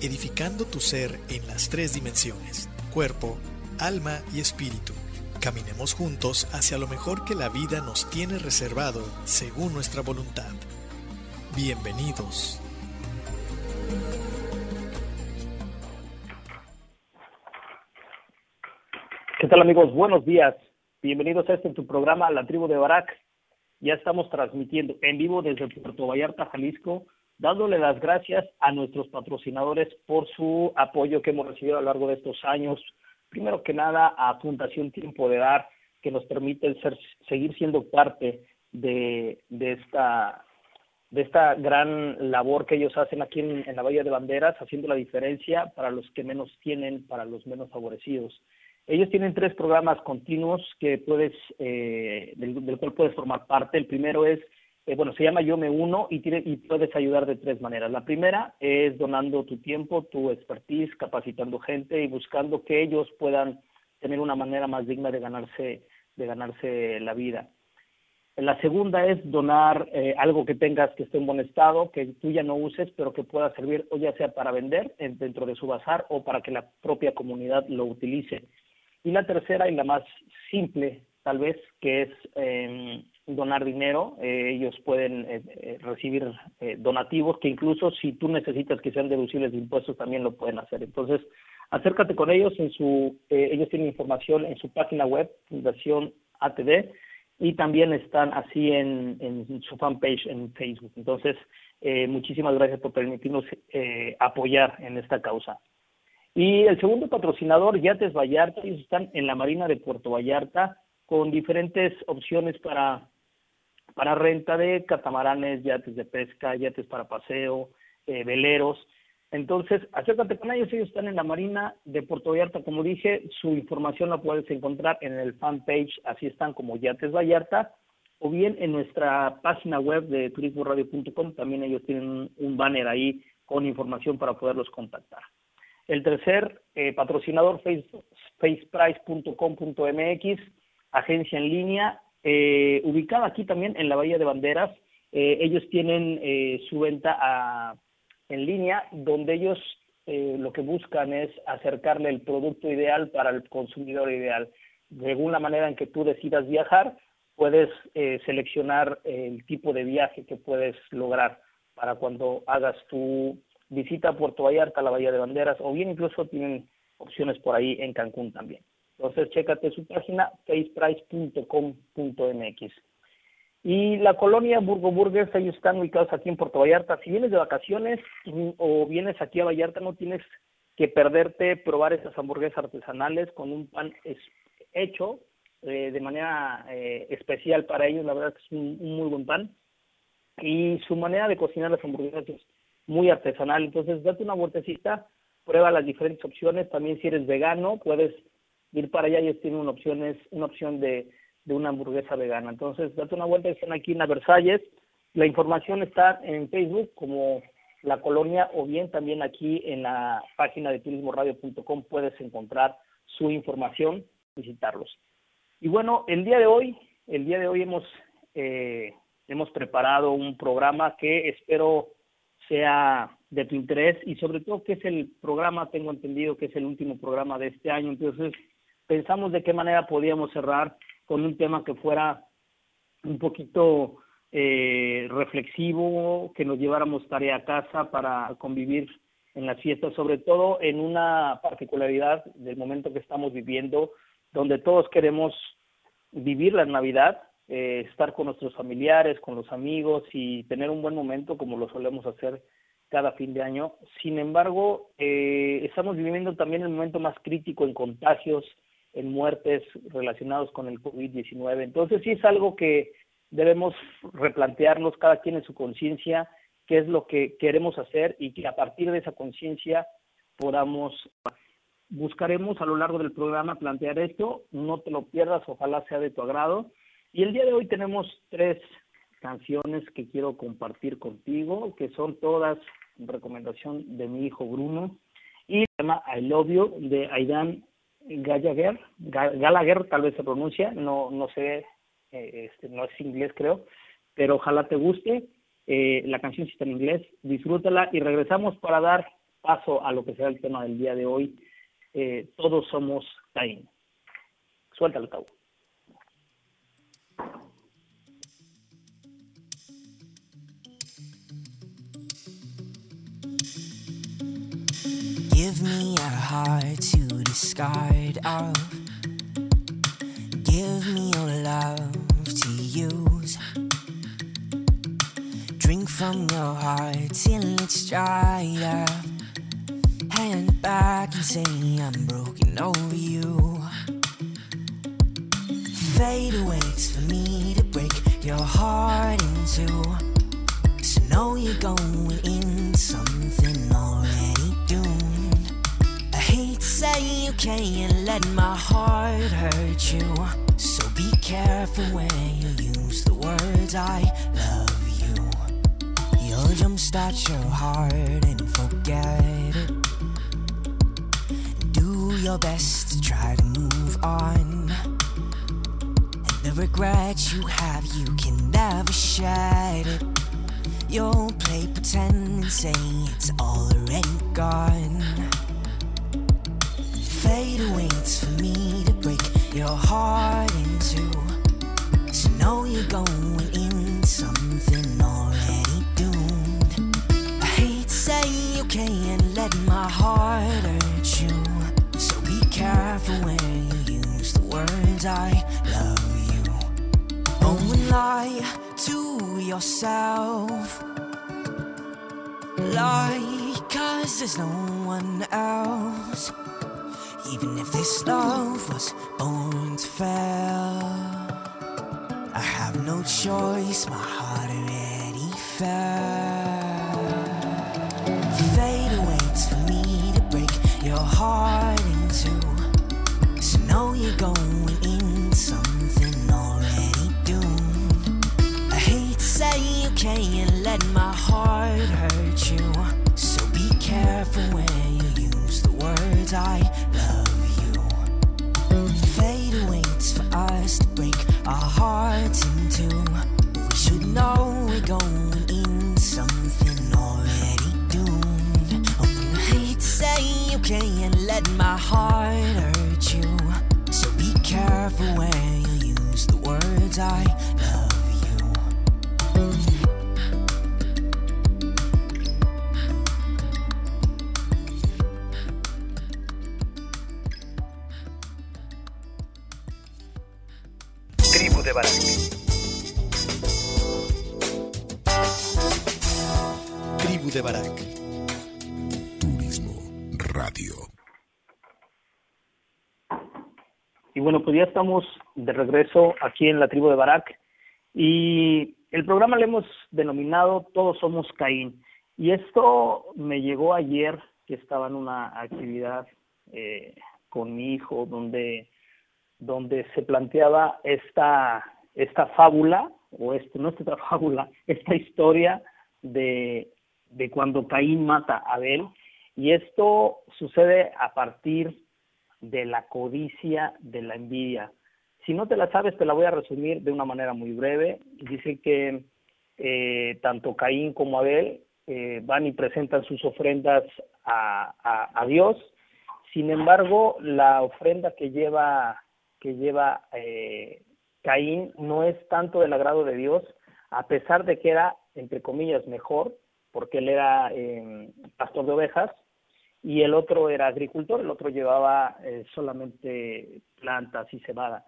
edificando tu ser en las tres dimensiones, cuerpo, alma y espíritu. Caminemos juntos hacia lo mejor que la vida nos tiene reservado según nuestra voluntad. Bienvenidos. ¿Qué tal amigos? Buenos días. Bienvenidos a este tu programa La Tribu de Barak. Ya estamos transmitiendo en vivo desde Puerto Vallarta, Jalisco, dándole las gracias a nuestros patrocinadores por su apoyo que hemos recibido a lo largo de estos años. Primero que nada a Fundación Tiempo de Dar, que nos permite ser, seguir siendo parte de, esta de esta gran labor que ellos hacen aquí en, la Bahía de Banderas, haciendo la diferencia para los que menos tienen, para los menos favorecidos. Ellos tienen tres programas continuos que puedes, eh, del, cual puedes formar parte. El primero es, eh, bueno, se llama Yo Me Uno y, puedes ayudar de tres maneras. La primera es donando tu tiempo, tu expertise, capacitando gente y buscando que ellos puedan tener una manera más digna de ganarse, de ganarse la vida. La segunda es donar eh, algo que tengas que esté en buen estado, que tú ya no uses, pero que pueda servir o ya sea para vender en, dentro de su bazar o para que la propia comunidad lo utilice. Y la tercera y la más simple, tal vez, que es eh, donar dinero. Eh, ellos pueden eh, recibir donativos que incluso si tú necesitas que sean deducibles de impuestos también lo pueden hacer. Entonces, acércate con ellos. En su, ellos tienen información en su página web, Fundación ATD, y también están así en, en su fanpage en Facebook. Entonces, muchísimas gracias por permitirnos apoyar en esta causa. Y el segundo patrocinador, Yates Vallarta, ellos están en la Marina de Puerto Vallarta con diferentes opciones para, para renta de catamaranes, yates de pesca, yates para paseo, eh, veleros. Entonces, acércate con ellos, ellos están en la Marina de Puerto Vallarta, como dije, su información la puedes encontrar en el fanpage, así están como Yates Vallarta, o bien en nuestra página web de turismoradio.com, también ellos tienen un banner ahí con información para poderlos contactar. El tercer eh, patrocinador, face, faceprice.com.mx, agencia en línea, eh, ubicada aquí también en la Bahía de Banderas. Eh, ellos tienen eh, su venta a, en línea, donde ellos eh, lo que buscan es acercarle el producto ideal para el consumidor ideal. Según la manera en que tú decidas viajar, puedes eh, seleccionar el tipo de viaje que puedes lograr para cuando hagas tu visita a Puerto Vallarta, a la Bahía de Banderas, o bien incluso tienen opciones por ahí en Cancún también. Entonces, chécate su página, faceprice.com.mx. Y la colonia Burgo Burgers, ellos están ubicados aquí en Puerto Vallarta. Si vienes de vacaciones o vienes aquí a Vallarta, no tienes que perderte probar esas hamburguesas artesanales con un pan hecho eh, de manera eh, especial para ellos. La verdad que es un, un muy buen pan. Y su manera de cocinar las hamburguesas es muy artesanal. Entonces, date una vueltecita, prueba las diferentes opciones. También si eres vegano, puedes ir para allá. Ellos tienen una opción, es una opción de, de una hamburguesa vegana. Entonces, date una vuelta. Están aquí en la Versalles. La información está en Facebook como la colonia o bien también aquí en la página de turismoradio.com puedes encontrar su información, visitarlos. Y bueno, el día de hoy, el día de hoy hemos eh, hemos preparado un programa que espero sea de tu interés y sobre todo que es el programa, tengo entendido que es el último programa de este año, entonces pensamos de qué manera podíamos cerrar con un tema que fuera un poquito eh, reflexivo, que nos lleváramos tarea a casa para convivir en las fiestas, sobre todo en una particularidad del momento que estamos viviendo, donde todos queremos vivir la Navidad, eh, estar con nuestros familiares, con los amigos y tener un buen momento como lo solemos hacer cada fin de año. Sin embargo, eh, estamos viviendo también el momento más crítico en contagios, en muertes relacionados con el COVID-19. Entonces sí es algo que debemos replantearnos cada quien en su conciencia qué es lo que queremos hacer y que a partir de esa conciencia podamos buscaremos a lo largo del programa plantear esto, no te lo pierdas, ojalá sea de tu agrado. Y el día de hoy tenemos tres canciones que quiero compartir contigo, que son todas recomendación de mi hijo Bruno, y se llama I Love You de Aidan Gallagher, Gallagher tal vez se pronuncia, no, no sé, eh, este, no es inglés creo, pero ojalá te guste. Eh, la canción está en inglés, disfrútala y regresamos para dar paso a lo que será el tema del día de hoy. Eh, todos somos Caín. Suéltalo, Cabo. Give me a heart to discard of. Give me your love to use. Drink from your heart till it's dry up. Hand back and say I'm broken over you. Fate waits for me to break your heart in two. So know you're going in something can't let my heart hurt you. So be careful when you use the words I love you. You'll jumpstart your heart and forget it. Do your best to try to move on. And the regrets you have, you can never shed it. You'll play pretend and say it's already gone. Fate waits for me to break your heart in two. So know you're going in something already doomed. I hate to say you can't let my heart hurt you. So be careful when you use the words I love you. Don't lie to yourself. Lie, cause there's no one else. Even if this love was born to fail, I have no choice, my heart already fell. Fate waits for me to break your heart in two. So know you're going in something already doomed. I hate to say you can't let my heart hurt you. So be careful when you use the words I love hearts in two. We should know we're going in something already doomed. Oh, I hate to say you can't let my heart hurt you. So be careful when you use the words I ya estamos de regreso aquí en la tribu de Barak y el programa le hemos denominado Todos somos Caín. Y esto me llegó ayer que estaba en una actividad eh, con mi hijo donde donde se planteaba esta esta fábula o este no esta fábula esta historia de de cuando Caín mata a Abel, y esto sucede a partir de la codicia, de la envidia. Si no te la sabes, te la voy a resumir de una manera muy breve. Dice que eh, tanto Caín como Abel eh, van y presentan sus ofrendas a, a, Dios. Sin embargo, la ofrenda que lleva que lleva eh, Caín no es tanto del agrado de Dios, a pesar de que era entre comillas mejor, porque él era eh, pastor de ovejas y el otro era agricultor, el otro llevaba eh, solamente plantas y cebada.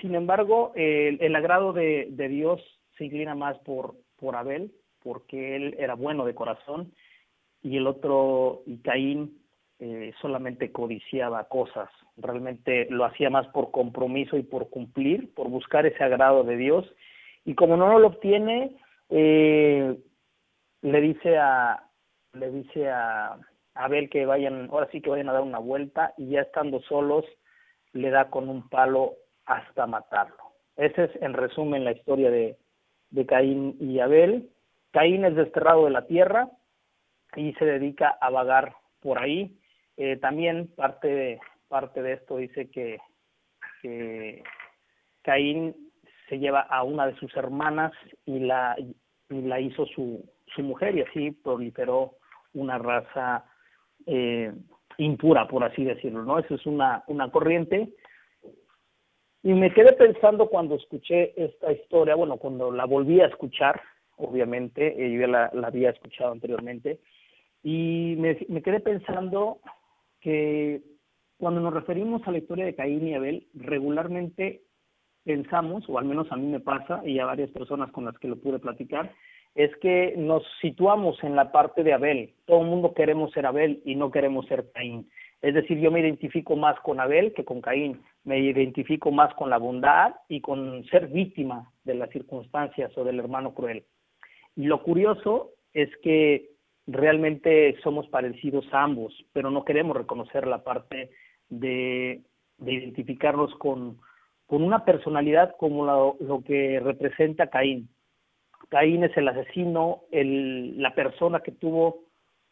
Sin embargo, el, el agrado de, de Dios se inclina más por, por Abel, porque él era bueno de corazón y el otro, y Caín, eh, solamente codiciaba cosas, realmente lo hacía más por compromiso y por cumplir, por buscar ese agrado de Dios, y como no lo obtiene, eh, le dice a le dice a Abel que vayan, ahora sí que vayan a dar una vuelta, y ya estando solos, le da con un palo hasta matarlo. Ese es en resumen la historia de, de Caín y Abel. Caín es desterrado de la tierra y se dedica a vagar por ahí. Eh, también parte de, parte de esto dice que, que Caín se lleva a una de sus hermanas y la, y la hizo su, su mujer y así proliferó una raza eh, impura, por así decirlo, ¿no? Eso es una, una corriente. Y me quedé pensando cuando escuché esta historia, bueno, cuando la volví a escuchar, obviamente, eh, yo ya la, había escuchado anteriormente, y me, me quedé pensando que cuando nos referimos a la historia de Caín y Abel, regularmente pensamos, o al menos a mí me pasa, y a varias personas con las que lo pude platicar, es que nos situamos en la parte de Abel. Todo el mundo queremos ser Abel y no queremos ser Caín. Es decir, yo me identifico más con Abel que con Caín. Me identifico más con la bondad y con ser víctima de las circunstancias o del hermano cruel. Y lo curioso es que realmente somos parecidos a ambos, pero no queremos reconocer la parte de, identificarnos con, con una personalidad como lo, que representa Caín. Caín es el asesino, el, la persona que tuvo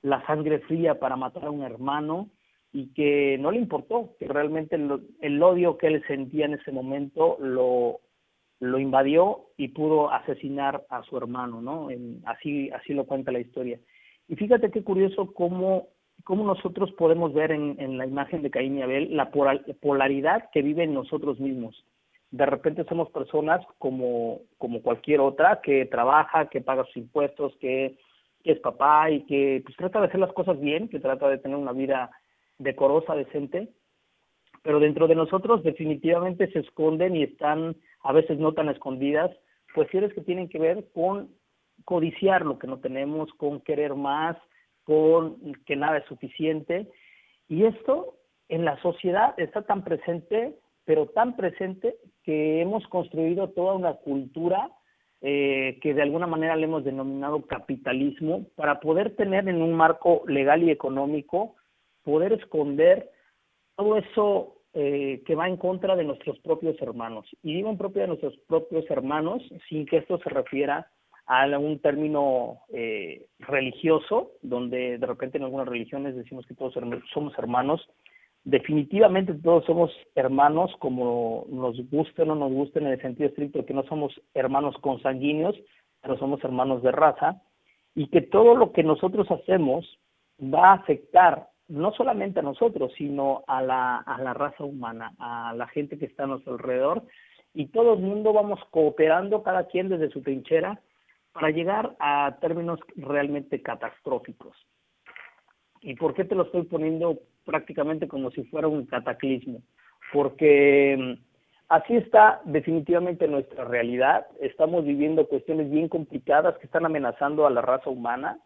la sangre fría para matar a un hermano y que no le importó, que realmente el odio que él sentía en ese momento lo, lo invadió y pudo asesinar a su hermano, ¿no? así, así lo cuenta la historia. Y fíjate qué curioso cómo, cómo nosotros podemos ver en, en la imagen de Caín y Abel la polaridad que vive en nosotros mismos. De repente somos personas como, como cualquier otra que trabaja, que paga sus impuestos, que, es papá y que pues, trata de hacer las cosas bien, que trata de tener una vida decorosa, decente, pero dentro de nosotros definitivamente se esconden y están a veces no tan escondidas, cuestiones que tienen que ver con codiciar lo que no tenemos, con querer más, con que nada es suficiente. Y esto en la sociedad está tan presente, pero tan presente que hemos construido toda una cultura eh, que de alguna manera le hemos denominado capitalismo para poder tener en un marco legal y económico, poder esconder todo eso eh, que va en contra de nuestros propios hermanos. Y digo en propio de nuestros propios hermanos sin que esto se refiera a un término eh, religioso, donde de repente en algunas religiones decimos que todos somos hermanos. Definitivamente todos somos hermanos, como nos guste o no nos guste en el sentido estricto que no somos hermanos consanguíneos, pero somos hermanos de raza, y que todo lo que nosotros hacemos va a afectar no solamente a nosotros, sino a la, a la raza humana, a la gente que está a nuestro alrededor, y todo el mundo vamos cooperando, cada quien desde su trinchera, para llegar a términos realmente catastróficos. ¿Y por qué te lo estoy poniendo prácticamente como si fuera un cataclismo? Porque mm, así está definitivamente nuestra realidad. Estamos viviendo cuestiones bien complicadas que están amenazando a la raza humana,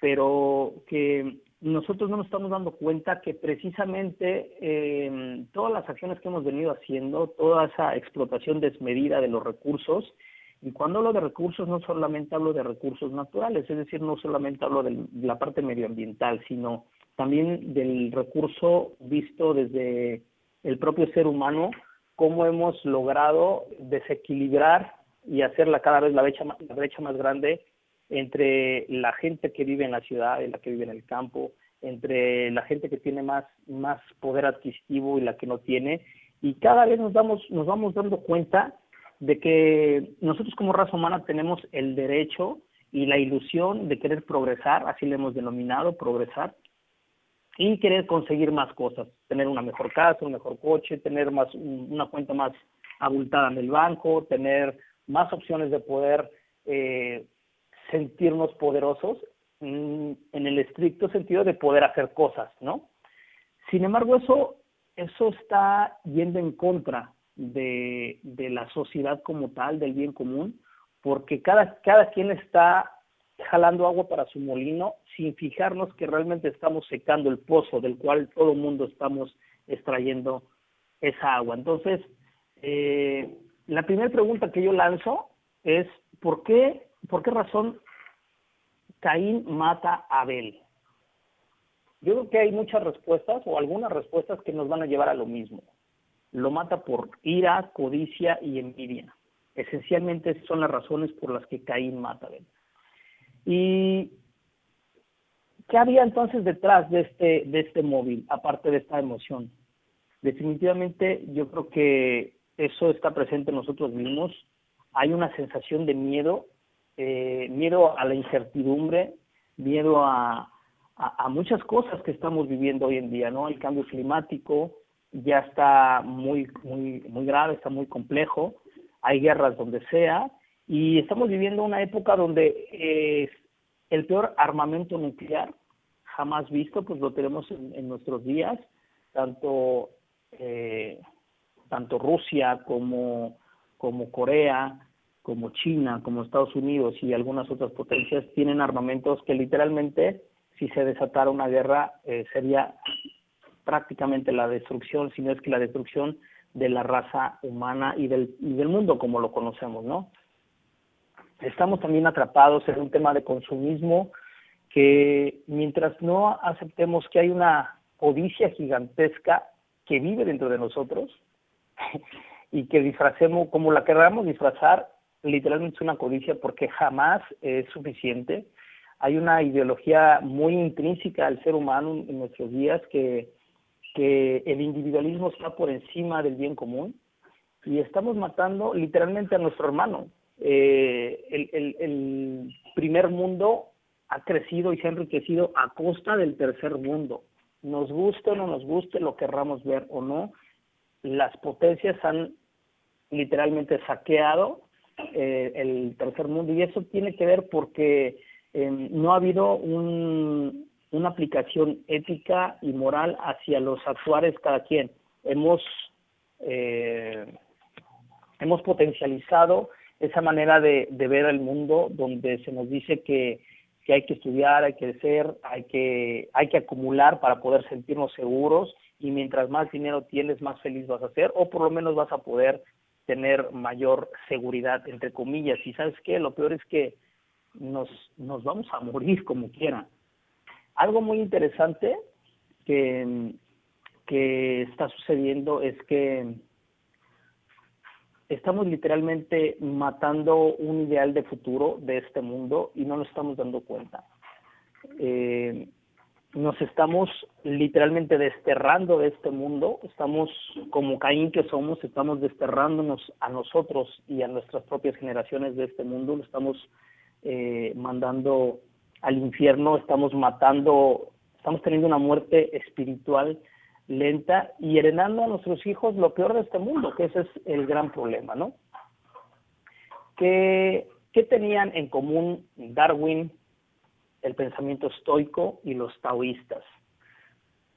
pero que nosotros no nos estamos dando cuenta que precisamente eh, todas las acciones que hemos venido haciendo, toda esa explotación desmedida de los recursos, y cuando hablo de recursos no solamente hablo de recursos naturales, es decir, no solamente hablo de la parte medioambiental, sino también del recurso visto desde el propio ser humano, cómo hemos logrado desequilibrar y hacerla cada vez la brecha, la brecha más grande entre la gente que vive en la ciudad y la que vive en el campo, entre la gente que tiene más, más poder adquisitivo y la que no tiene, y cada vez nos damos, nos vamos dando cuenta de que nosotros como raza humana tenemos el derecho y la ilusión de querer progresar, así le hemos denominado, progresar, y querer conseguir más cosas, tener una mejor casa, un mejor coche, tener más una cuenta más abultada en el banco, tener más opciones de poder eh, sentirnos poderosos mm, en el estricto sentido de poder hacer cosas, ¿no? Sin embargo, eso, eso está yendo en contra de, de la sociedad como tal, del bien común, porque cada, cada quien está jalando agua para su molino sin fijarnos que realmente estamos secando el pozo del cual todo el mundo estamos extrayendo esa agua. Entonces, eh, la primera pregunta que yo lanzo es, ¿por qué, por qué razón Caín mata a Abel? Yo creo que hay muchas respuestas o algunas respuestas que nos van a llevar a lo mismo. Lo mata por ira, codicia y envidia. Esencialmente son las razones por las que Caín mata a Abel. ¿Y qué había entonces detrás de este, de este móvil, aparte de esta emoción? Definitivamente yo creo que eso está presente en nosotros mismos. Hay una sensación de miedo, eh, miedo a la incertidumbre, miedo a, a, muchas cosas que estamos viviendo hoy en día, ¿no? El cambio climático ya está muy, muy, muy grave, está muy complejo, hay guerras donde sea, y estamos viviendo una época donde eh, el peor armamento nuclear jamás visto, pues lo tenemos en, nuestros días, tanto eh, tanto Rusia como, como Corea, como China, como Estados Unidos y algunas otras potencias tienen armamentos que literalmente, si se desatara una guerra, eh, sería prácticamente la destrucción, si no es que la destrucción de la raza humana y del, y del mundo como lo conocemos, ¿no? Estamos también atrapados en un tema de consumismo que mientras no aceptemos que hay una codicia gigantesca que vive dentro de nosotros, y que disfracemos, como la queramos disfrazar, literalmente es una codicia porque jamás es suficiente. Hay una ideología muy intrínseca al ser humano en nuestros días que, que el individualismo está por encima del bien común y estamos matando literalmente a nuestro hermano. Eh, el, el, el primer mundo ha crecido y se ha enriquecido a costa del tercer mundo. Nos guste o no nos guste, lo querramos ver o no, las potencias han literalmente saqueado eh, el tercer mundo y eso tiene que ver porque eh, no ha habido un, una aplicación ética y moral hacia los actuares cada quien. Hemos eh, hemos potencializado esa manera de, ver el mundo donde se nos dice que, que hay que estudiar, hay que ser, hay que, hay que acumular para poder sentirnos seguros y mientras más dinero tienes, más feliz vas a ser, o por lo menos vas a poder tener mayor seguridad, entre comillas. Y sabes qué, lo peor es que nos, nos vamos a morir como quiera. Algo muy interesante que, que está sucediendo es que estamos literalmente matando un ideal de futuro de este mundo y no nos estamos dando cuenta. Eh, nos estamos literalmente desterrando de este mundo, estamos como Caín que somos, estamos desterrándonos a nosotros y a nuestras propias generaciones de este mundo, lo estamos eh, mandando al infierno, estamos matando, estamos teniendo una muerte espiritual lenta y heredando a nuestros hijos lo peor de este mundo, que ese es el gran problema, ¿no? ¿Qué, qué tenían en común Darwin, el pensamiento estoico y los taoístas.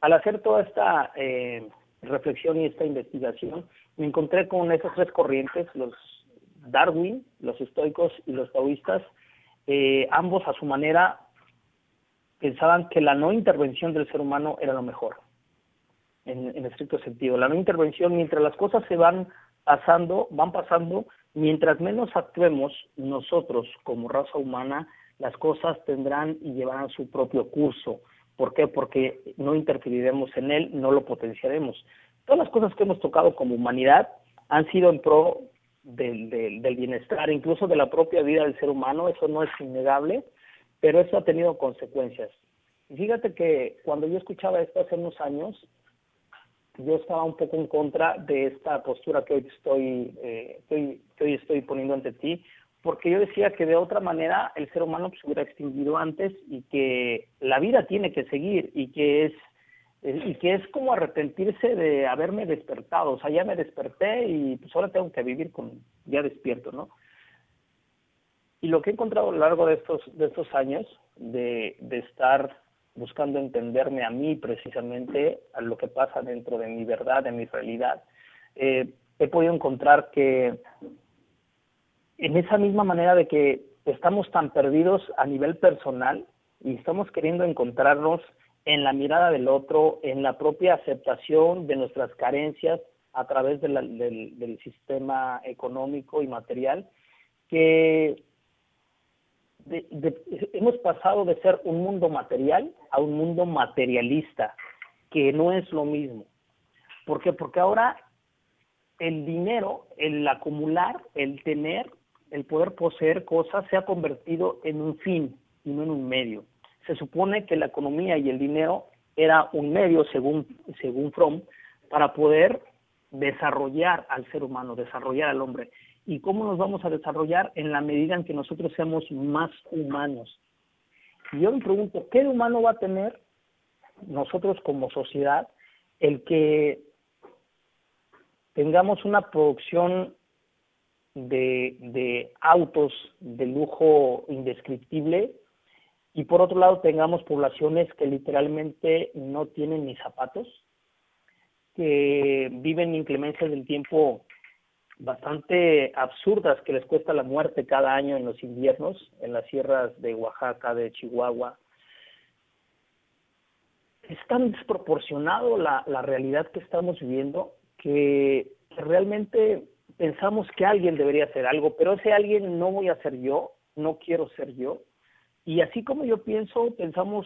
Al hacer toda esta eh, reflexión y esta investigación, me encontré con esas tres corrientes, los Darwin, los estoicos y los taoístas, eh, ambos a su manera pensaban que la no intervención del ser humano era lo mejor, en, en estricto sentido. La no intervención, mientras las cosas se van pasando, van pasando, mientras menos actuemos nosotros como raza humana, las cosas tendrán y llevarán su propio curso. ¿Por qué? Porque no interferiremos en él, no lo potenciaremos. Todas las cosas que hemos tocado como humanidad han sido en pro del, del, bienestar, incluso de la propia vida del ser humano, eso no es innegable, pero eso ha tenido consecuencias. Fíjate que cuando yo escuchaba esto hace unos años, yo estaba un poco en contra de esta postura que hoy estoy, eh, que hoy estoy poniendo ante ti, porque yo decía que de otra manera el ser humano se hubiera extinguido antes y que la vida tiene que seguir y que es eh, y que es como arrepentirse de haberme despertado, o sea, ya me desperté y pues ahora tengo que vivir con ya despierto, ¿no? Y lo que he encontrado a lo largo de estos de estos años de, de estar buscando entenderme a mí precisamente a lo que pasa dentro de mi verdad, de mi realidad, eh, he podido encontrar que en esa misma manera de que estamos tan perdidos a nivel personal y estamos queriendo encontrarnos en la mirada del otro, en la propia aceptación de nuestras carencias a través del, sistema económico y material, que hemos pasado de ser un mundo material a un mundo materialista, que no es lo mismo. ¿Por qué? Porque ahora el dinero, el acumular, el tener, el poder poseer cosas se ha convertido en un fin y no en un medio. Se supone que la economía y el dinero era un medio, según, según Fromm, para poder desarrollar al ser humano, desarrollar al hombre. ¿Y cómo nos vamos a desarrollar? En la medida en que nosotros seamos más humanos. Y yo me pregunto, ¿qué humano va a tener nosotros como sociedad el que tengamos una producción de, de autos de lujo indescriptible y por otro lado tengamos poblaciones que literalmente no tienen ni zapatos, que viven inclemencias del tiempo bastante absurdas que les cuesta la muerte cada año en los inviernos, en las sierras de Oaxaca, de Chihuahua. Es tan desproporcionado la, la realidad que estamos viviendo que realmente pensamos que alguien debería hacer algo, pero ese alguien no voy a ser yo, no quiero ser yo. Y así como yo pienso, pensamos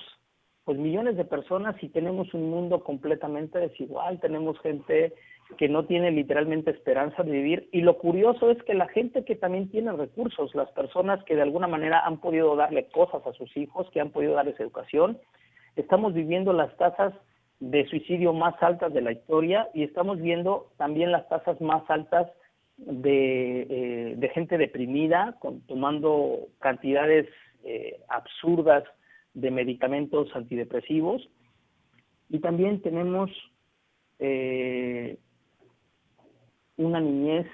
pues millones de personas y tenemos un mundo completamente desigual, tenemos gente que no tiene literalmente esperanza de vivir. Y lo curioso es que la gente que también tiene recursos, las personas que de alguna manera han podido darle cosas a sus hijos, que han podido darles educación, estamos viviendo las tasas de suicidio más altas de la historia y estamos viendo también las tasas más altas de, eh, de gente deprimida, con, tomando cantidades eh, absurdas de medicamentos antidepresivos. Y también tenemos eh, una niñez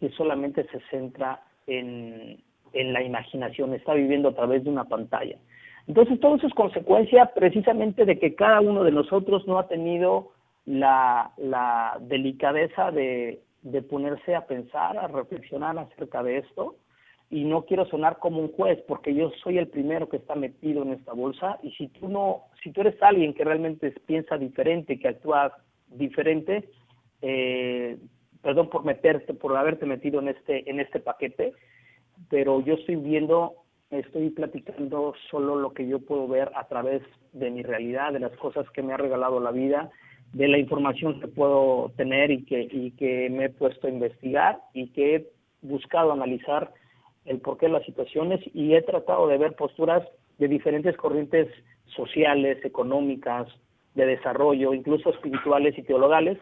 que solamente se centra en, en la imaginación, está viviendo a través de una pantalla. Entonces, todo eso es consecuencia precisamente de que cada uno de nosotros no ha tenido la, la delicadeza de de ponerse a pensar, a reflexionar acerca de esto. Y no quiero sonar como un juez, porque yo soy el primero que está metido en esta bolsa. Y si tú no, si tú eres alguien que realmente piensa diferente, que actúa diferente, eh, perdón por meterte, por haberte metido en este, en este paquete, pero yo estoy viendo, estoy platicando solo lo que yo puedo ver a través de mi realidad, de las cosas que me ha regalado la vida de la información que puedo tener y que, y que me he puesto a investigar y que he buscado analizar el porqué de las situaciones y he tratado de ver posturas de diferentes corrientes sociales, económicas, de desarrollo, incluso espirituales y teologales,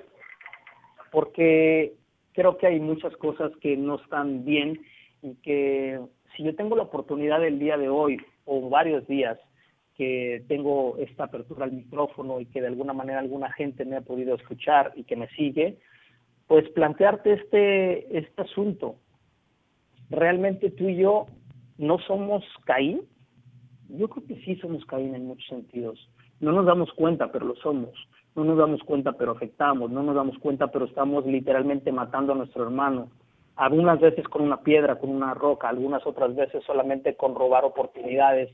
porque creo que hay muchas cosas que no están bien y que si yo tengo la oportunidad el día de hoy o varios días que tengo esta apertura al micrófono y que de alguna manera alguna gente me ha podido escuchar y que me sigue, pues plantearte este, este asunto. ¿Realmente tú y yo no somos Caín? Yo creo que sí somos Caín en muchos sentidos. No nos damos cuenta, pero lo somos. No nos damos cuenta, pero afectamos. No nos damos cuenta, pero estamos literalmente matando a nuestro hermano. Algunas veces con una piedra, con una roca, algunas otras veces solamente con robar oportunidades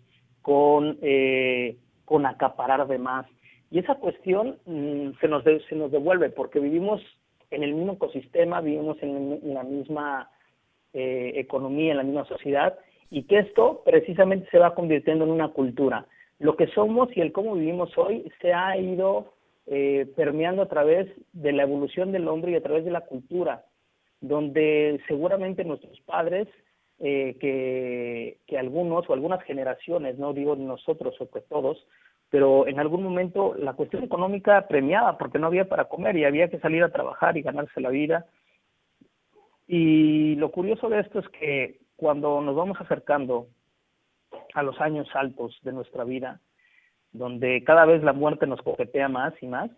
con, eh, con acaparar de más. Y esa cuestión mm, se, nos se nos devuelve porque vivimos en el mismo ecosistema, vivimos en, la misma eh, economía, en la misma sociedad, y que esto precisamente se va convirtiendo en una cultura. Lo que somos y el cómo vivimos hoy se ha ido eh, permeando a través de la evolución del hombre y a través de la cultura. donde seguramente nuestros padres, eh, que, algunos o algunas generaciones, no digo nosotros o que todos, pero en algún momento la cuestión económica premiaba porque no había para comer y había que salir a trabajar y ganarse la vida. Y lo curioso de esto es que cuando nos vamos acercando a los años altos de nuestra vida, donde cada vez la muerte nos coquetea más y más,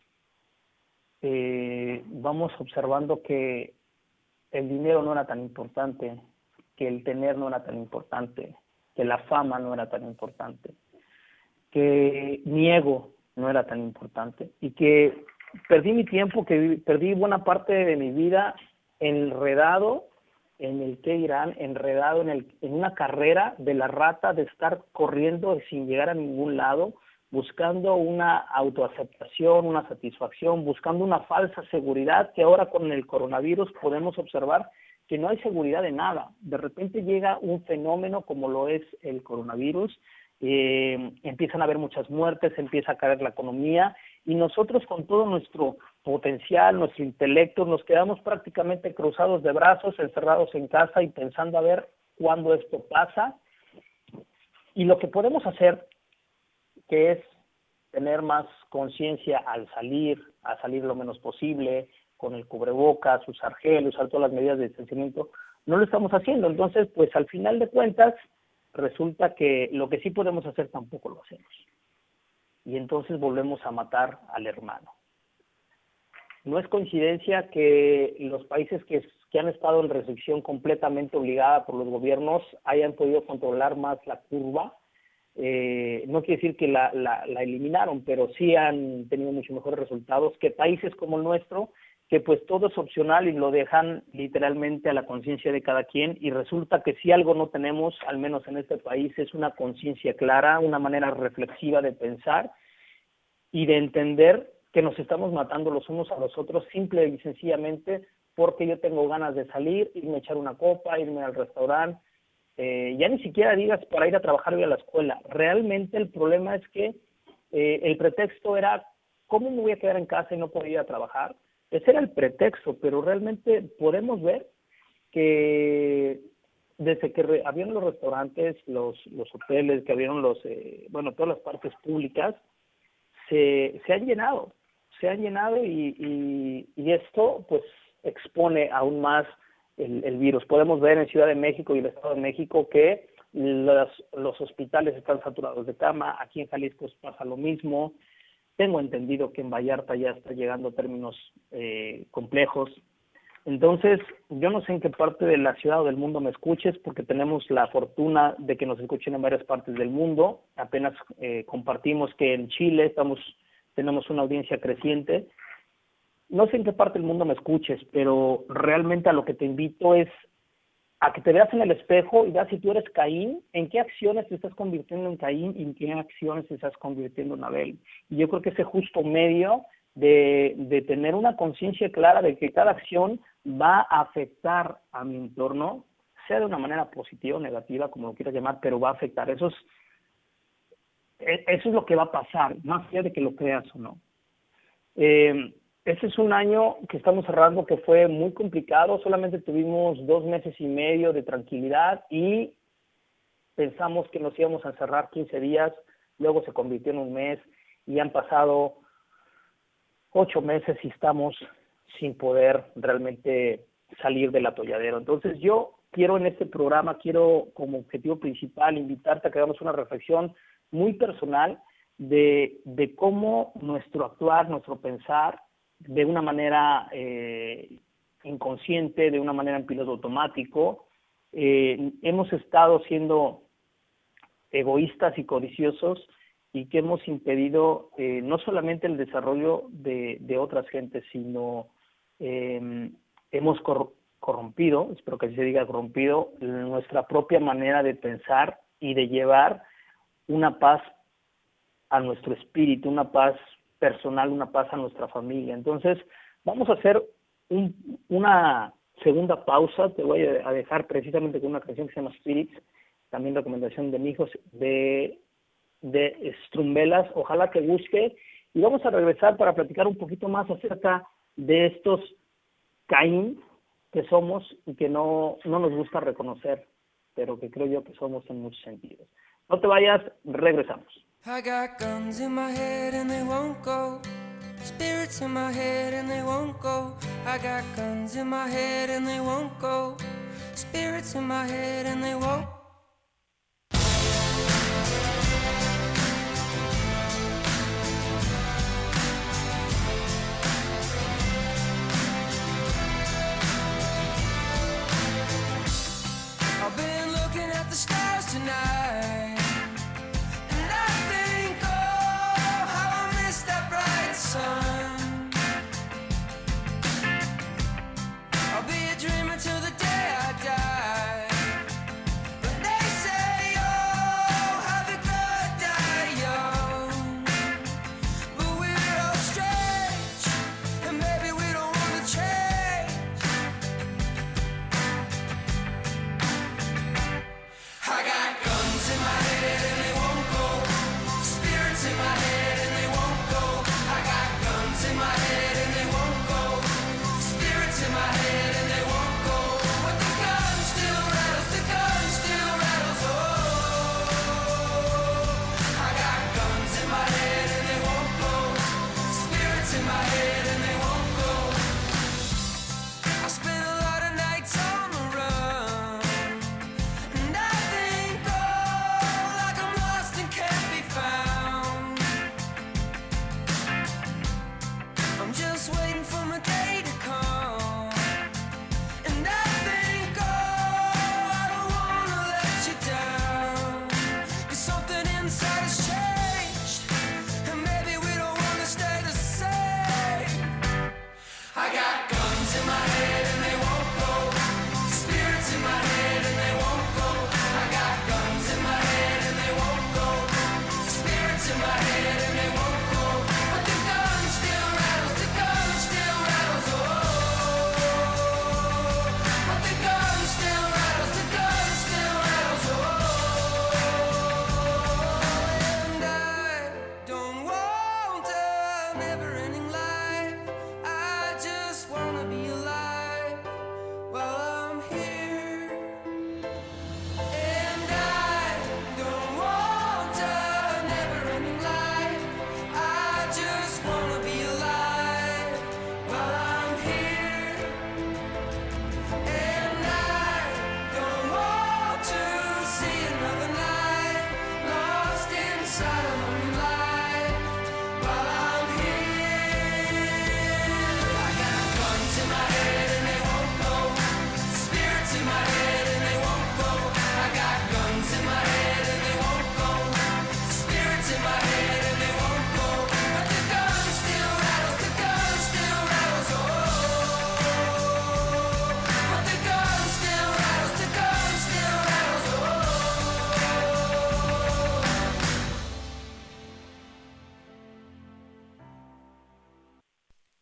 eh, vamos observando que el dinero no era tan importante, que el tener no era tan importante, que la fama no era tan importante, que mi ego no era tan importante y que perdí mi tiempo, que perdí buena parte de mi vida enredado en el que irán, enredado en, el, en una carrera de la rata de estar corriendo sin llegar a ningún lado, buscando una autoaceptación, una satisfacción, buscando una falsa seguridad que ahora con el coronavirus podemos observar que no hay seguridad de nada. De repente llega un fenómeno como lo es el coronavirus, eh, empiezan a haber muchas muertes, empieza a caer la economía y nosotros con todo nuestro potencial, nuestro intelecto, nos quedamos prácticamente cruzados de brazos, encerrados en casa y pensando a ver cuándo esto pasa. Y lo que podemos hacer que es tener más conciencia al salir, a salir lo menos posible, con el cubrebocas, usar gel, usar todas las medidas de distanciamiento, no lo estamos haciendo. Entonces, pues al final de cuentas, resulta que lo que sí podemos hacer tampoco lo hacemos. Y entonces volvemos a matar al hermano. No es coincidencia que los países que, han estado en restricción completamente obligada por los gobiernos hayan podido controlar más la curva. Eh, no quiere decir que la, la, eliminaron, pero sí han tenido mucho mejores resultados que países como el nuestro, que pues todo es opcional y lo dejan literalmente a la conciencia de cada quien. Y resulta que si algo no tenemos, al menos en este país, es una conciencia clara, una manera reflexiva de pensar y de entender que nos estamos matando los unos a los otros simple y sencillamente porque yo tengo ganas de salir, irme a echar una copa, irme al restaurante, eh, ya ni siquiera digas para ir a trabajar o a la escuela. Realmente el problema es que eh, el pretexto era, ¿cómo me voy a quedar en casa y no puedo ir a trabajar? Ese era el pretexto, pero realmente podemos ver que desde que habían los restaurantes, los, los hoteles, que habían los, eh, bueno, todas las partes públicas, se, se han llenado, se han llenado y, y, esto pues expone aún más el, virus. Podemos ver en Ciudad de México y el Estado de México que los, los hospitales están saturados de cama, aquí en Jalisco pasa lo mismo. Tengo entendido que en Vallarta ya está llegando a términos eh, complejos. Entonces, yo no sé en qué parte de la ciudad o del mundo me escuches, porque tenemos la fortuna de que nos escuchen en varias partes del mundo. Apenas eh, compartimos que en Chile estamos tenemos una audiencia creciente no sé en qué parte del mundo me escuches, pero realmente a lo que te invito es a que te veas en el espejo y veas si tú eres Caín, en qué acciones te estás convirtiendo en Caín y en qué acciones te estás convirtiendo en Abel. Y yo creo que ese justo medio de, de tener una conciencia clara de que cada acción va a afectar a mi entorno, sea de una manera positiva o negativa, como lo quieras llamar, pero va a afectar. Eso es, eso es lo que va a pasar, más allá de que lo creas o no. Eh, este es un año que estamos cerrando que fue muy complicado, solamente tuvimos dos meses y medio de tranquilidad y pensamos que nos íbamos a cerrar 15 días, luego se convirtió en un mes y han pasado ocho meses y estamos sin poder realmente salir del atolladero. Entonces yo quiero en este programa, quiero como objetivo principal invitarte a que hagamos una reflexión muy personal de, de cómo nuestro actuar, nuestro pensar de una manera eh, inconsciente, de una manera en piloto automático. Eh, hemos estado siendo egoístas y codiciosos y que hemos impedido eh, no solamente el desarrollo de, de otras gentes, sino eh, hemos corrompido, espero que así se diga corrompido, nuestra propia manera de pensar y de llevar una paz a nuestro espíritu, una paz personal, una paz a nuestra familia. Entonces, vamos a hacer un, una segunda pausa. Te voy a dejar precisamente con una canción que se llama Spirits, también recomendación de mi hijo, de, de Strumbelas. Ojalá que busque. Y vamos a regresar para platicar un poquito más acerca de estos Caín que somos y que no, no nos gusta reconocer, pero que creo yo que somos en muchos sentidos. No te vayas, regresamos. I got guns in my head and they won't go. Spirits in my head and they won't go. I got guns in my head and they won't go. Spirits in my head and they won't. I've been looking at the stars tonight.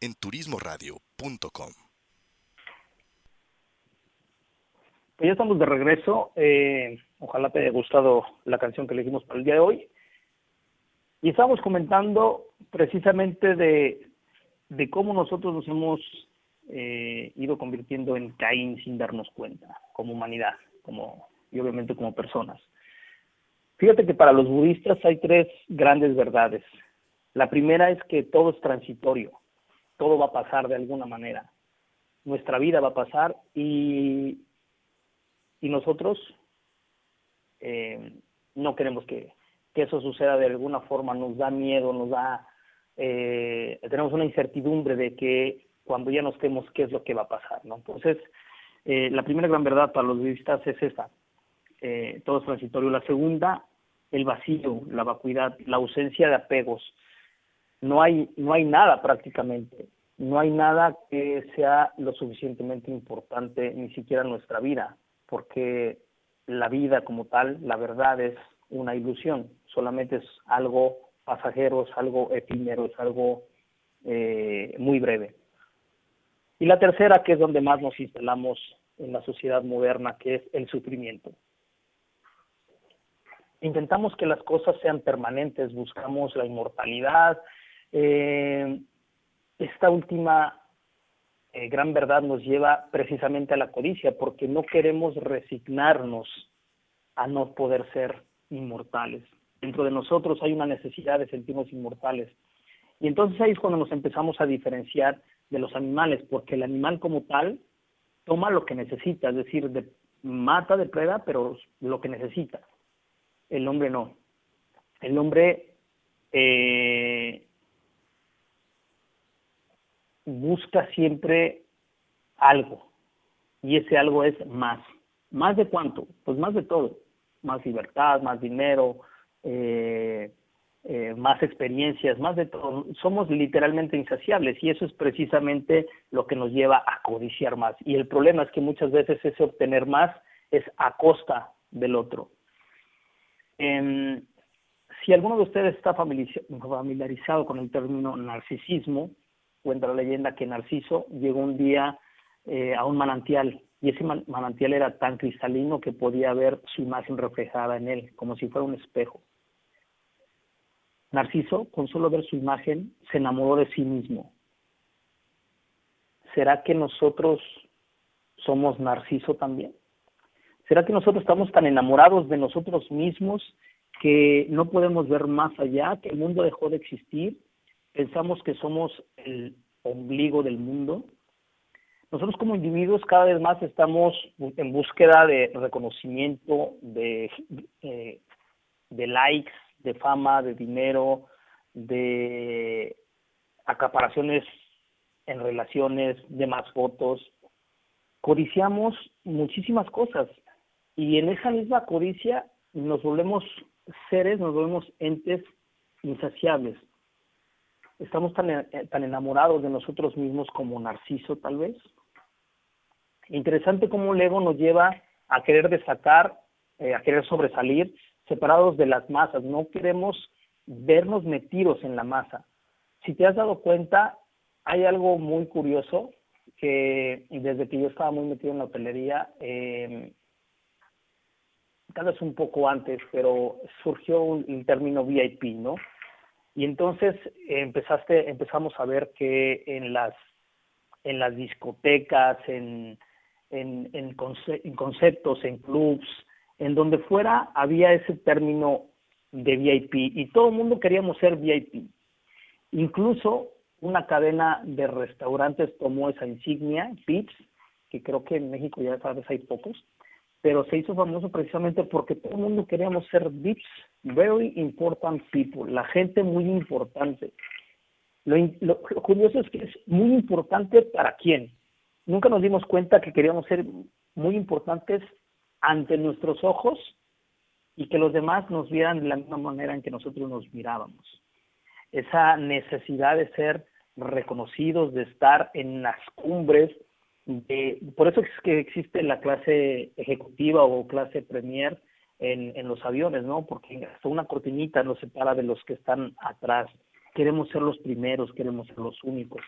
en turismoradio.com. Pues ya estamos de regreso. Eh, ojalá te haya gustado la canción que elegimos para el día de hoy. Y estamos comentando precisamente de, de cómo nosotros nos hemos eh, ido convirtiendo en Caín sin darnos cuenta, como humanidad, como y obviamente como personas. Fíjate que para los budistas hay tres grandes verdades. La primera es que todo es transitorio, todo va a pasar de alguna manera. nuestra vida va a pasar y, nosotros eh, no queremos que, eso suceda de alguna forma, nos da miedo, nos da, eh, tenemos una incertidumbre de que cuando ya no estemos, qué es lo que va a pasar, ¿no? Entonces, eh, la primera gran verdad para los budistas es esa, eh, todo es transitorio. La segunda, el vacío, la vacuidad, la ausencia de apegos. No hay, no hay nada prácticamente, no hay nada que sea lo suficientemente importante, ni siquiera en nuestra vida, porque la vida como tal, la verdad es una ilusión, solamente es algo pasajero, es algo efímero, es algo eh, muy breve. Y la tercera, que es donde más nos instalamos en la sociedad moderna, que es el sufrimiento intentamos que las cosas sean permanentes, buscamos la inmortalidad. Eh, esta última eh, gran verdad nos lleva precisamente a la codicia, porque no queremos resignarnos a no poder ser inmortales. Dentro de nosotros hay una necesidad de sentirnos inmortales. Y entonces ahí es cuando nos empezamos a diferenciar de los animales, porque el animal como tal toma lo que necesita, es decir, de, mata, depreda, pero lo que necesita el hombre no. El hombre eh, busca siempre algo y ese algo es más. ¿Más de cuánto? Pues más de todo. Más libertad, más dinero, eh, eh, más experiencias, más de todo. Somos literalmente insaciables y eso es precisamente lo que nos lleva a codiciar más. Y el problema es que muchas veces ese obtener más es a costa del otro. Eh, si alguno de ustedes está familiarizado con el término narcisismo, cuenta la leyenda que Narciso llegó un día eh, a un manantial y ese manantial era tan cristalino que podía ver su imagen reflejada en él, como si fuera un espejo. Narciso, con solo ver su imagen, se enamoró de sí mismo. ¿Será que nosotros somos Narciso también? ¿Será que nosotros estamos tan enamorados de nosotros mismos que no podemos ver más allá, que el mundo dejó de existir? Pensamos que somos el ombligo del mundo. Nosotros como individuos cada vez más estamos en búsqueda de reconocimiento, de, eh, likes, de fama, de dinero, de acaparaciones en relaciones, de más fotos. Codiciamos muchísimas cosas y en esa misma codicia nos volvemos seres, nos volvemos entes insaciables. Estamos tan, eh, tan enamorados de nosotros mismos como Narciso, tal vez. Interesante cómo el ego nos lleva a querer destacar, eh, a querer sobresalir, separados de las masas. No queremos vernos metidos en la masa. Si te has dado cuenta, hay algo muy curioso que desde que yo estaba muy metido en la hotelería, eh, tal vez un poco antes, pero surgió un, el término VIP, ¿no? Y entonces empezaste, empezamos a ver que en las en las discotecas, en, en, conceptos, en clubs, en donde fuera había ese término de VIP y todo el mundo queríamos ser VIP. Incluso una cadena de restaurantes tomó esa insignia, PIPS, que creo que en México ya sabes hay pocos, pero se hizo famoso precisamente porque todo el mundo queríamos ser VIPs, very important people, la gente muy importante. Lo, lo, curioso es que es muy importante para quién. Nunca nos dimos cuenta que queríamos ser muy importantes ante nuestros ojos y que los demás nos vieran de la misma manera en que nosotros nos mirábamos. Esa necesidad de ser reconocidos, de estar en las cumbres, por eso es que existe la clase ejecutiva o clase premier en, en los aviones, ¿no? Porque hasta una cortinita nos separa de los que están atrás. Queremos ser los primeros, queremos ser los únicos.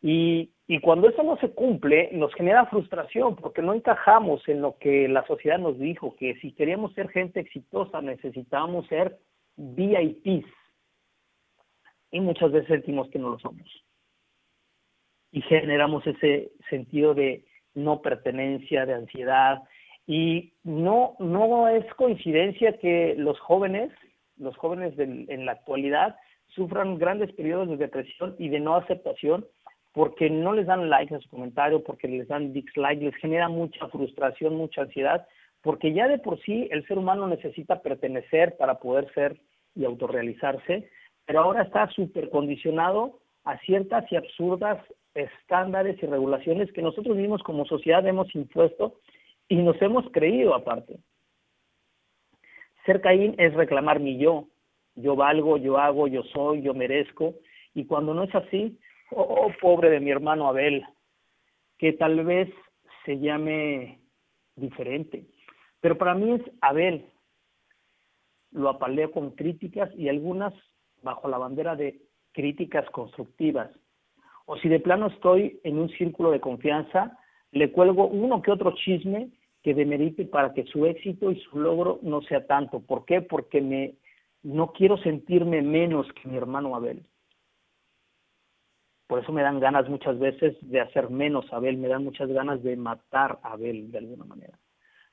Y, y cuando eso no se cumple, nos genera frustración porque no encajamos en lo que la sociedad nos dijo, que si queríamos ser gente exitosa necesitábamos ser VIPs. Y muchas veces sentimos que no lo somos y generamos ese sentido de no pertenencia, de ansiedad. Y no, no es coincidencia que los jóvenes, los jóvenes en la actualidad, sufran grandes periodos de depresión y de no aceptación porque no les dan like a su comentario, porque les dan dislike, les genera mucha frustración, mucha ansiedad, porque ya de por sí el ser humano necesita pertenecer para poder ser y autorrealizarse, pero ahora está súper condicionado a ciertas y absurdas estándares y regulaciones que nosotros mismos como sociedad hemos impuesto y nos hemos creído aparte. Ser Caín es reclamar mi yo, yo valgo, yo hago, yo soy, yo merezco, y cuando no es así, oh, pobre de mi hermano Abel, que tal vez se llame diferente, pero para mí es Abel, lo apaleo con críticas y algunas bajo la bandera de críticas constructivas. O si de plano estoy en un círculo de confianza, le cuelgo uno que otro chisme que demerite para que su éxito y su logro no sea tanto. ¿Por qué? Porque me no quiero sentirme menos que mi hermano Abel. Por eso me dan ganas muchas veces de hacer menos a Abel, me dan muchas ganas de matar a Abel de alguna manera.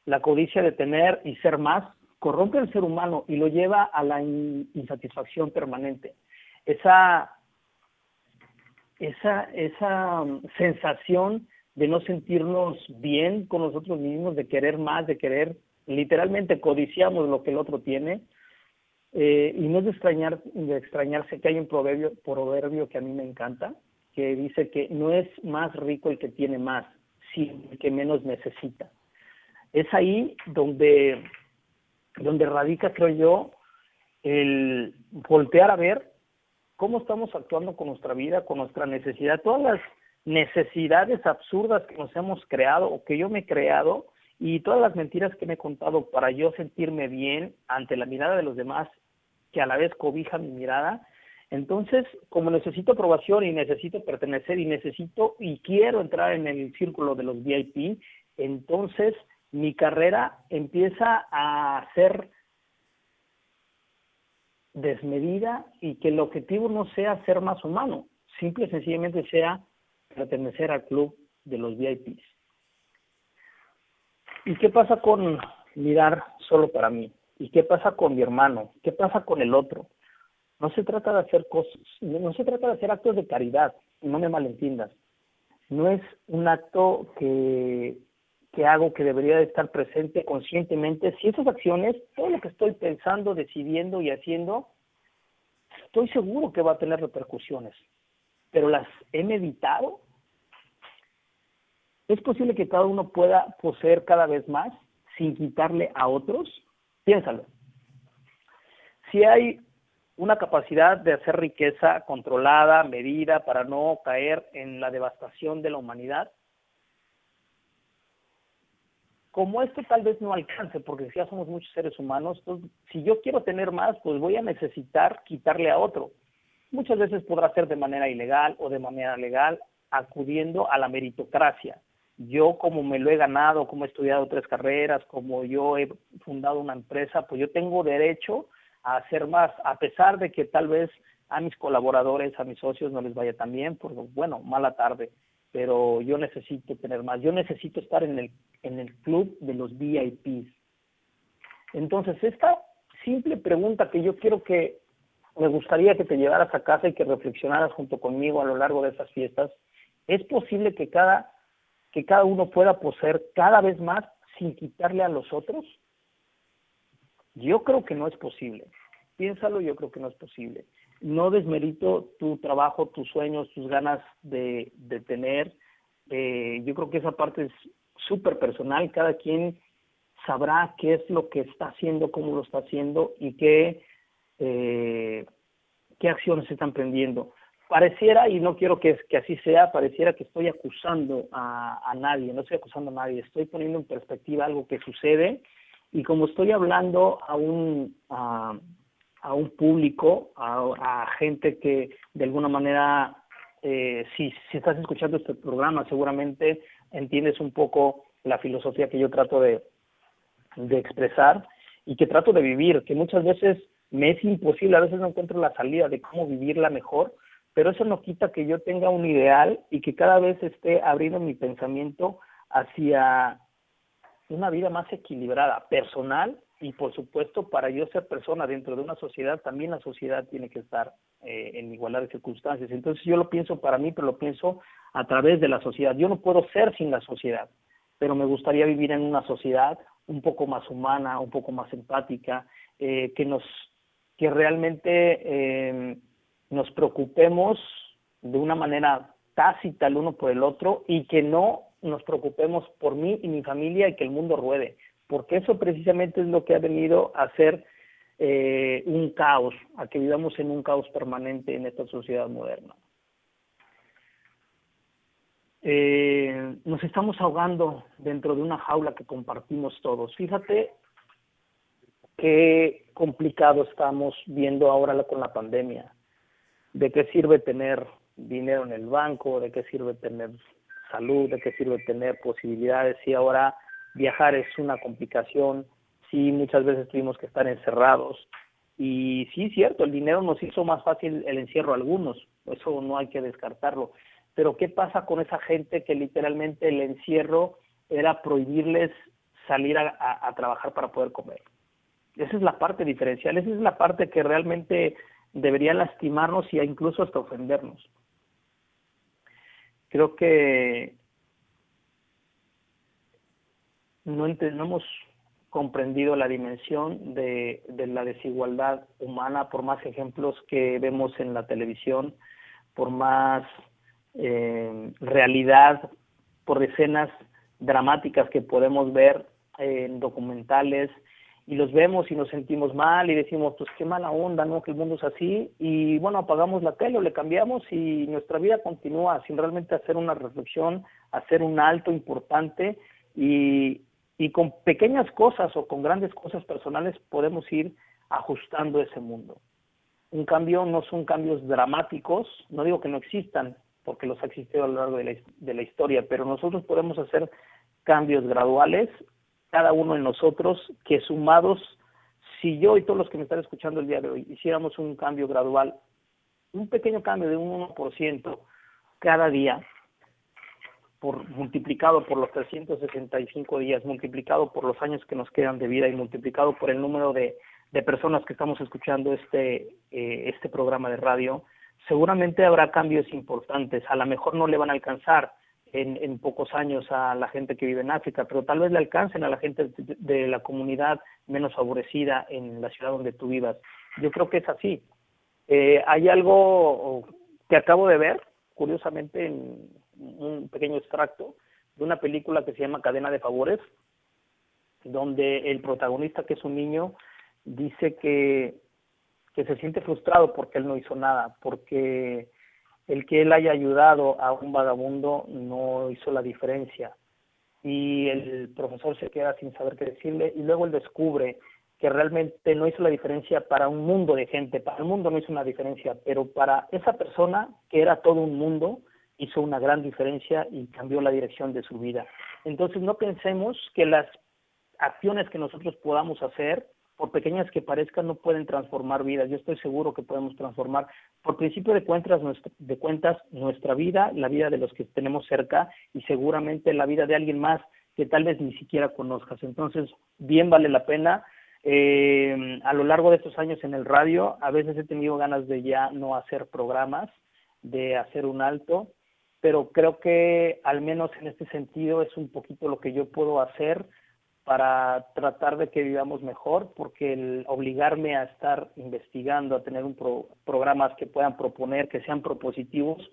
La codicia de tener y ser más corrompe al ser humano y lo lleva a la insatisfacción permanente. Esa, esa, esa um, sensación de no sentirnos bien con nosotros mismos, de querer más, de querer, literalmente codiciamos lo que el otro tiene. Eh, y no es de, extrañar, de extrañarse que hay un proverbio, proverbio que a mí me encanta, que dice que no es más rico el que tiene más, sino el que menos necesita. Es ahí donde donde radica, creo yo, el voltear a ver cómo estamos actuando con nuestra vida, con nuestra necesidad, todas las necesidades absurdas que nos hemos creado o que yo me he creado y todas las mentiras que me he contado para yo sentirme bien ante la mirada de los demás que a la vez cobija mi mirada. Entonces, como necesito aprobación y necesito pertenecer y necesito y quiero entrar en el círculo de los VIP, entonces mi carrera empieza a ser desmedida y que el objetivo no sea ser más humano, simple y sencillamente sea pertenecer al club de los VIPs. ¿Y qué pasa con mirar solo para mí? ¿Y qué pasa con mi hermano? ¿Qué pasa con el otro? No se trata de hacer cosas, no se trata de hacer actos de caridad, no me malentiendas. No es un acto que que hago que debería de estar presente conscientemente, si esas acciones, todo lo que estoy pensando, decidiendo y haciendo, estoy seguro que va a tener repercusiones, pero las he meditado. ¿Es posible que cada uno pueda poseer cada vez más sin quitarle a otros? Piénsalo. Si hay una capacidad de hacer riqueza controlada, medida, para no caer en la devastación de la humanidad, como esto tal vez no alcance, porque ya somos muchos seres humanos, entonces, si yo quiero tener más, pues voy a necesitar quitarle a otro. Muchas veces podrá ser de manera ilegal o de manera legal, acudiendo a la meritocracia. Yo como me lo he ganado, como he estudiado tres carreras, como yo he fundado una empresa, pues yo tengo derecho a hacer más, a pesar de que tal vez a mis colaboradores, a mis socios no les vaya tan bien, pues bueno, mala tarde pero yo necesito tener más, yo necesito estar en el, en el club de los VIPs. Entonces, esta simple pregunta que yo quiero que me gustaría que te llevaras a casa y que reflexionaras junto conmigo a lo largo de estas fiestas, ¿es posible que cada, que cada uno pueda poseer cada vez más sin quitarle a los otros? Yo creo que no es posible. Piénsalo, yo creo que no es posible no desmerito tu trabajo, tus sueños, tus ganas de, de tener. Eh, yo creo que esa parte es súper personal. Cada quien sabrá qué es lo que está haciendo, cómo lo está haciendo y qué, eh, qué acciones están prendiendo. Pareciera, y no quiero que, que así sea, pareciera que estoy acusando a, a nadie, no estoy acusando a nadie, estoy poniendo en perspectiva algo que sucede y como estoy hablando a un, a un público, a, gente que de alguna manera, eh, si, si estás escuchando este programa, seguramente entiendes un poco la filosofía que yo trato de, de expresar y que trato de vivir, que muchas veces me es imposible, a veces no encuentro la salida de cómo vivirla mejor, pero eso no quita que yo tenga un ideal y que cada vez esté abriendo mi pensamiento hacia una vida más equilibrada, personal y por supuesto para yo ser persona dentro de una sociedad, también la sociedad tiene que estar eh, en igualdad de circunstancias. Entonces yo lo pienso para mí, pero lo pienso a través de la sociedad. Yo no puedo ser sin la sociedad, pero me gustaría vivir en una sociedad un poco más humana, un poco más empática, eh, que nos que realmente eh, nos preocupemos de una manera tácita el uno por el otro y que no nos preocupemos por mí y mi familia y que el mundo ruede, porque eso precisamente es lo que ha venido a ser eh, un caos, a que vivamos en un caos permanente en esta sociedad moderna. Eh, nos estamos ahogando dentro de una jaula que compartimos todos. Fíjate qué complicado estamos viendo ahora con la pandemia. ¿De qué sirve tener dinero en el banco? ¿De qué sirve tener salud? ¿De qué sirve tener posibilidades? Si ahora viajar es una complicación, si muchas veces tuvimos que estar encerrados. Y sí, cierto, el dinero nos hizo más fácil el encierro a algunos, eso no hay que descartarlo. Pero ¿qué pasa con esa gente que literalmente el encierro era prohibirles salir a, a trabajar para poder comer? Esa es la parte diferencial, esa es la parte que realmente debería lastimarnos y incluso hasta ofendernos. Creo que no, hemos comprendido la dimensión de, la desigualdad humana por más ejemplos que vemos en la televisión, por más eh, realidad, por escenas dramáticas que podemos ver en documentales, y los vemos y nos sentimos mal y decimos, pues qué mala onda, ¿no? Que el mundo es así y bueno, apagamos la tele o le cambiamos y nuestra vida continúa sin realmente hacer una reflexión, hacer un alto importante y, y con pequeñas cosas o con grandes cosas personales podemos ir ajustando ese mundo. Un cambio no son cambios dramáticos, no digo que no existan, porque los ha existido a lo largo de la, de la historia, pero nosotros podemos hacer cambios graduales cada uno de nosotros que sumados, si yo y todos los que me están escuchando el día de hoy hiciéramos un cambio gradual, un pequeño cambio de un 1% cada día, por, multiplicado por los 365 días, multiplicado por los años que nos quedan de vida y multiplicado por el número de, de personas que estamos escuchando este, eh, este programa de radio, seguramente habrá cambios importantes. A lo mejor no le van a alcanzar en, pocos años a la gente que vive en África, pero tal vez le alcancen a la gente de, la comunidad menos favorecida en la ciudad donde tú vivas. Yo creo que es así. Eh, hay algo que acabo de ver, curiosamente, en un pequeño extracto de una película que se llama Cadena de Favores, donde el protagonista, que es un niño, dice que, que se siente frustrado porque él no hizo nada, porque el que él haya ayudado a un vagabundo no hizo la diferencia. Y el profesor se queda sin saber qué decirle y luego él descubre que realmente no hizo la diferencia para un mundo de gente, para el mundo no hizo una diferencia, pero para esa persona que era todo un mundo, hizo una gran diferencia y cambió la dirección de su vida. Entonces no pensemos que las acciones que nosotros podamos hacer por pequeñas que parezcan, no pueden transformar vidas. Yo estoy seguro que podemos transformar, por principio de cuentas, nuestra, de cuentas, nuestra vida, la vida de los que tenemos cerca y seguramente la vida de alguien más que tal vez ni siquiera conozcas. Entonces, bien vale la pena. Eh, a lo largo de estos años en el radio, a veces he tenido ganas de ya no hacer programas, de hacer un alto, pero creo que al menos en este sentido es un poquito lo que yo puedo hacer para tratar de que vivamos mejor, porque el obligarme a estar investigando, a tener un programas que puedan proponer, que sean propositivos,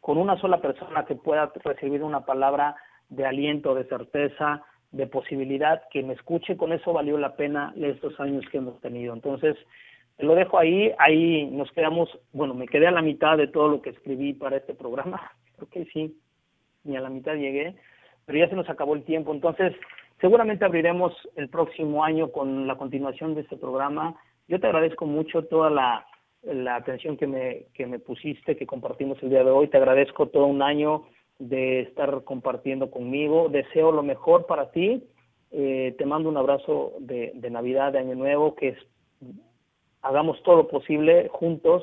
con una sola persona que pueda recibir una palabra de aliento, de certeza, de posibilidad, que me escuche, con eso valió la pena estos años que hemos tenido. Entonces, lo dejo ahí, ahí nos quedamos, bueno, me quedé a la mitad de todo lo que escribí para este programa, creo que sí, ni a la mitad llegué, pero ya se nos acabó el tiempo, entonces Seguramente abriremos el próximo año con la continuación de este programa. Yo te agradezco mucho toda la, atención que me, que me pusiste, que compartimos el día de hoy. Te agradezco todo un año de estar compartiendo conmigo. Deseo lo mejor para ti. Eh, te mando un abrazo de, Navidad, de Año Nuevo, que hagamos todo lo posible juntos,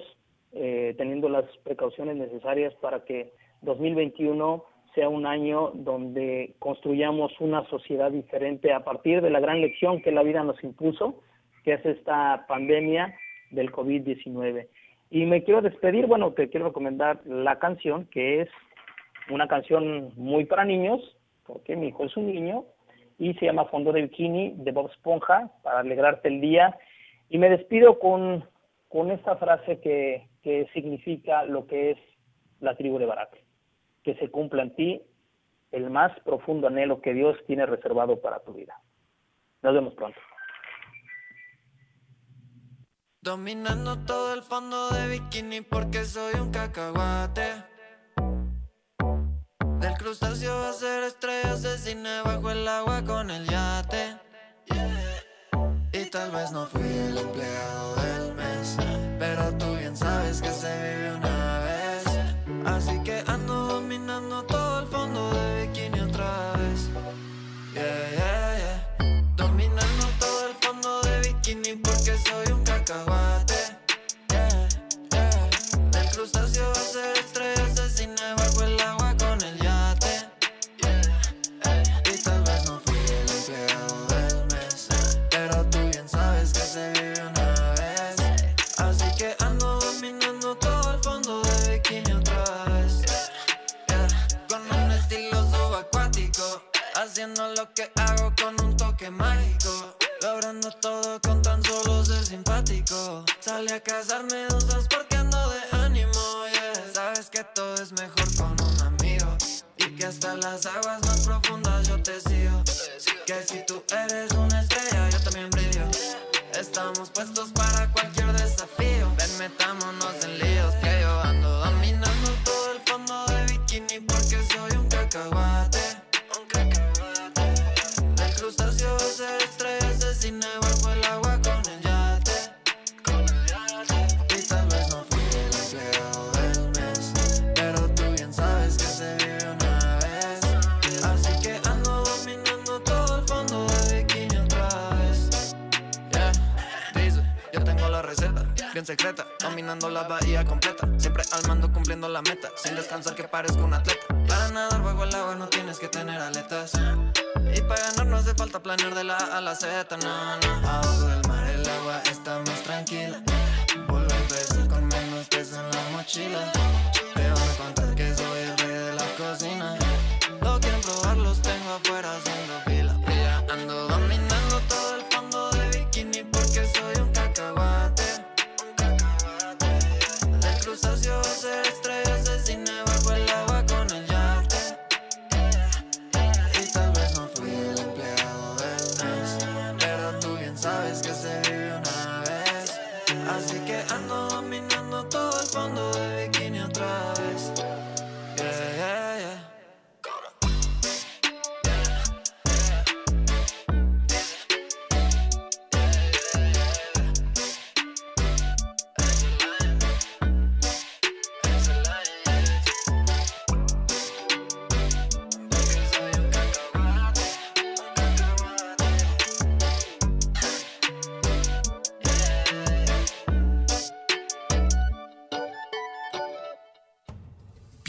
eh, teniendo las precauciones necesarias para que 2021 sea un año donde construyamos una sociedad diferente a partir de la gran lección que la vida nos impuso, que es esta pandemia del COVID-19. Y me quiero despedir, bueno, te quiero recomendar la canción, que es una canción muy para niños, porque mi hijo es un niño, y se llama Fondo de Bikini de Bob Esponja, para alegrarte el día. Y me despido con, con esta frase que, que significa lo que es la tribu de Barak. Que se cumpla en ti el más profundo anhelo que Dios tiene reservado para tu vida. Nos vemos pronto. Dominando todo el fondo de bikini porque soy un cacahuate. Del crustáceo a ser estrellas de cine bajo el agua con el yate. Y tal vez no fui el empleado del mes, pero tú bien sabes que se vive una vez. Así que ando dominando todo el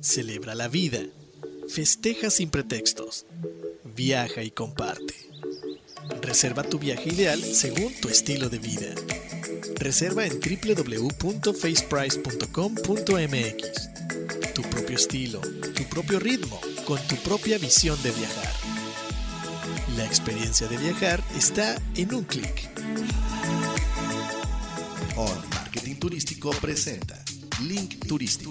Celebra la vida. Festeja sin pretextos. Viaja y comparte. Reserva tu viaje ideal según tu estilo de vida. Reserva en www.faceprice.com.mx. Tu propio estilo, tu propio ritmo, con tu propia visión de viajar. La experiencia de viajar está en un clic. On Marketing Turístico presenta Link Turístico,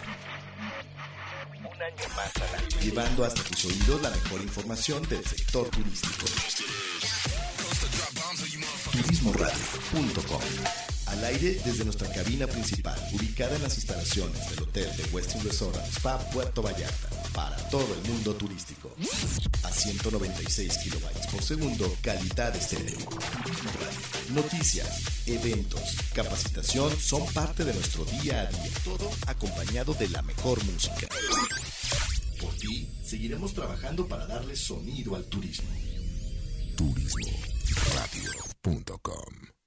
Llevando hasta tus oídos la mejor información del sector turístico. Turismoradio.com Al aire desde nuestra cabina principal, ubicada en las instalaciones del Hotel de Westin Resort Spa Puerto Vallarta, para todo el mundo turístico. A 196 kilobytes por segundo, calidad estéreo. Turismo. Noticias, eventos, capacitación son parte de nuestro día a día, todo acompañado de la mejor música. Por ti, seguiremos trabajando para darle sonido al turismo. Turismoradio.com